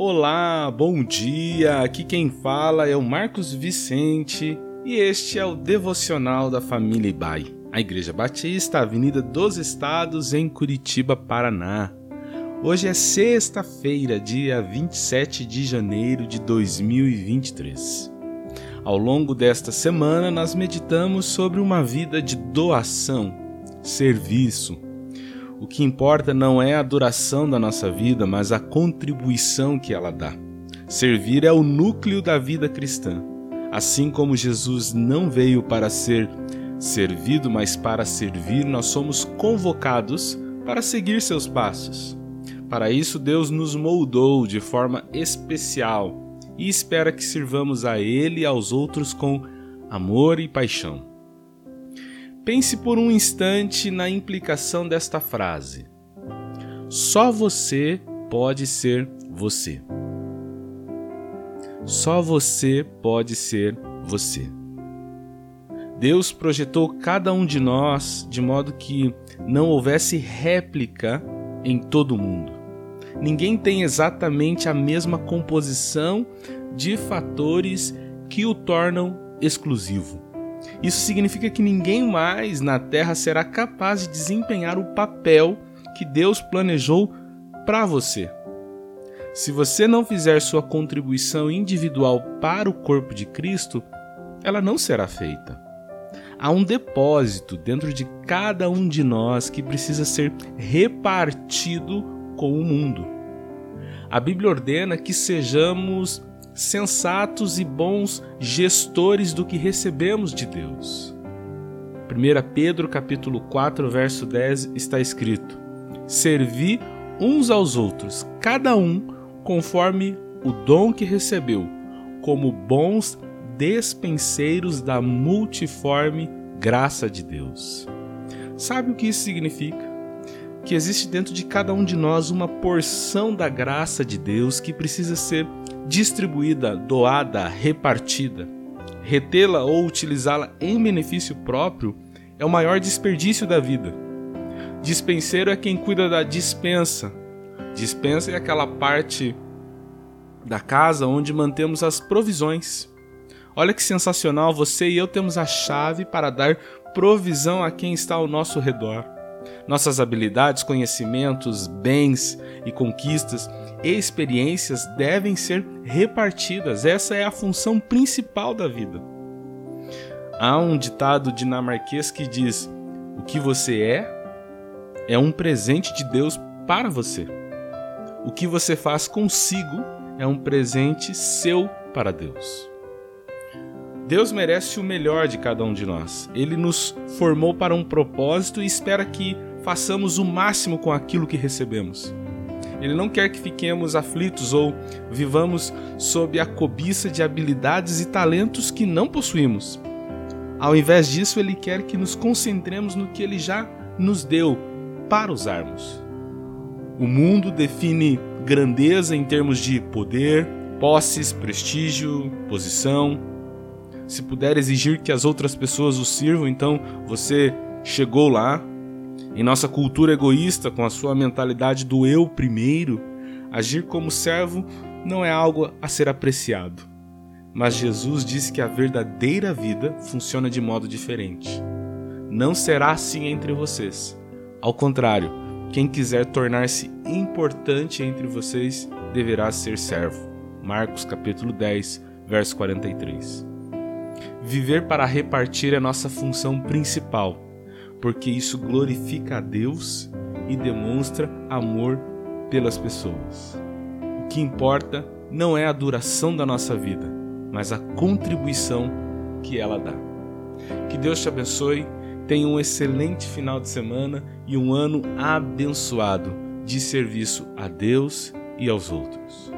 Olá, bom dia. Aqui quem fala é o Marcos Vicente e este é o devocional da família Ibai, a Igreja Batista, Avenida dos Estados, em Curitiba, Paraná. Hoje é sexta-feira, dia 27 de janeiro de 2023. Ao longo desta semana, nós meditamos sobre uma vida de doação, serviço, o que importa não é a duração da nossa vida, mas a contribuição que ela dá. Servir é o núcleo da vida cristã. Assim como Jesus não veio para ser servido, mas para servir, nós somos convocados para seguir seus passos. Para isso, Deus nos moldou de forma especial e espera que sirvamos a Ele e aos outros com amor e paixão. Pense por um instante na implicação desta frase. Só você pode ser você. Só você pode ser você. Deus projetou cada um de nós de modo que não houvesse réplica em todo mundo. Ninguém tem exatamente a mesma composição de fatores que o tornam exclusivo. Isso significa que ninguém mais na Terra será capaz de desempenhar o papel que Deus planejou para você. Se você não fizer sua contribuição individual para o corpo de Cristo, ela não será feita. Há um depósito dentro de cada um de nós que precisa ser repartido com o mundo. A Bíblia ordena que sejamos sensatos e bons gestores do que recebemos de Deus. 1 Pedro capítulo 4, verso 10 está escrito: Servi uns aos outros, cada um conforme o dom que recebeu, como bons despenseiros da multiforme graça de Deus. Sabe o que isso significa? Que existe dentro de cada um de nós uma porção da graça de Deus que precisa ser distribuída, doada, repartida. Retê-la ou utilizá-la em benefício próprio é o maior desperdício da vida. Dispenseiro é quem cuida da dispensa. Dispensa é aquela parte da casa onde mantemos as provisões. Olha que sensacional, você e eu temos a chave para dar provisão a quem está ao nosso redor. Nossas habilidades, conhecimentos, bens e conquistas e experiências devem ser repartidas. Essa é a função principal da vida. Há um ditado dinamarquês que diz: O que você é é um presente de Deus para você. O que você faz consigo é um presente seu para Deus. Deus merece o melhor de cada um de nós. Ele nos formou para um propósito e espera que façamos o máximo com aquilo que recebemos. Ele não quer que fiquemos aflitos ou vivamos sob a cobiça de habilidades e talentos que não possuímos. Ao invés disso, ele quer que nos concentremos no que ele já nos deu para usarmos. O mundo define grandeza em termos de poder, posses, prestígio, posição. Se puder exigir que as outras pessoas o sirvam, então você chegou lá, em nossa cultura egoísta, com a sua mentalidade do eu primeiro, agir como servo não é algo a ser apreciado. Mas Jesus disse que a verdadeira vida funciona de modo diferente. Não será assim entre vocês. Ao contrário, quem quiser tornar-se importante entre vocês deverá ser servo. Marcos capítulo 10, verso 43. Viver para repartir é nossa função principal porque isso glorifica a Deus e demonstra amor pelas pessoas. O que importa não é a duração da nossa vida, mas a contribuição que ela dá. Que Deus te abençoe, tenha um excelente final de semana e um ano abençoado de serviço a Deus e aos outros.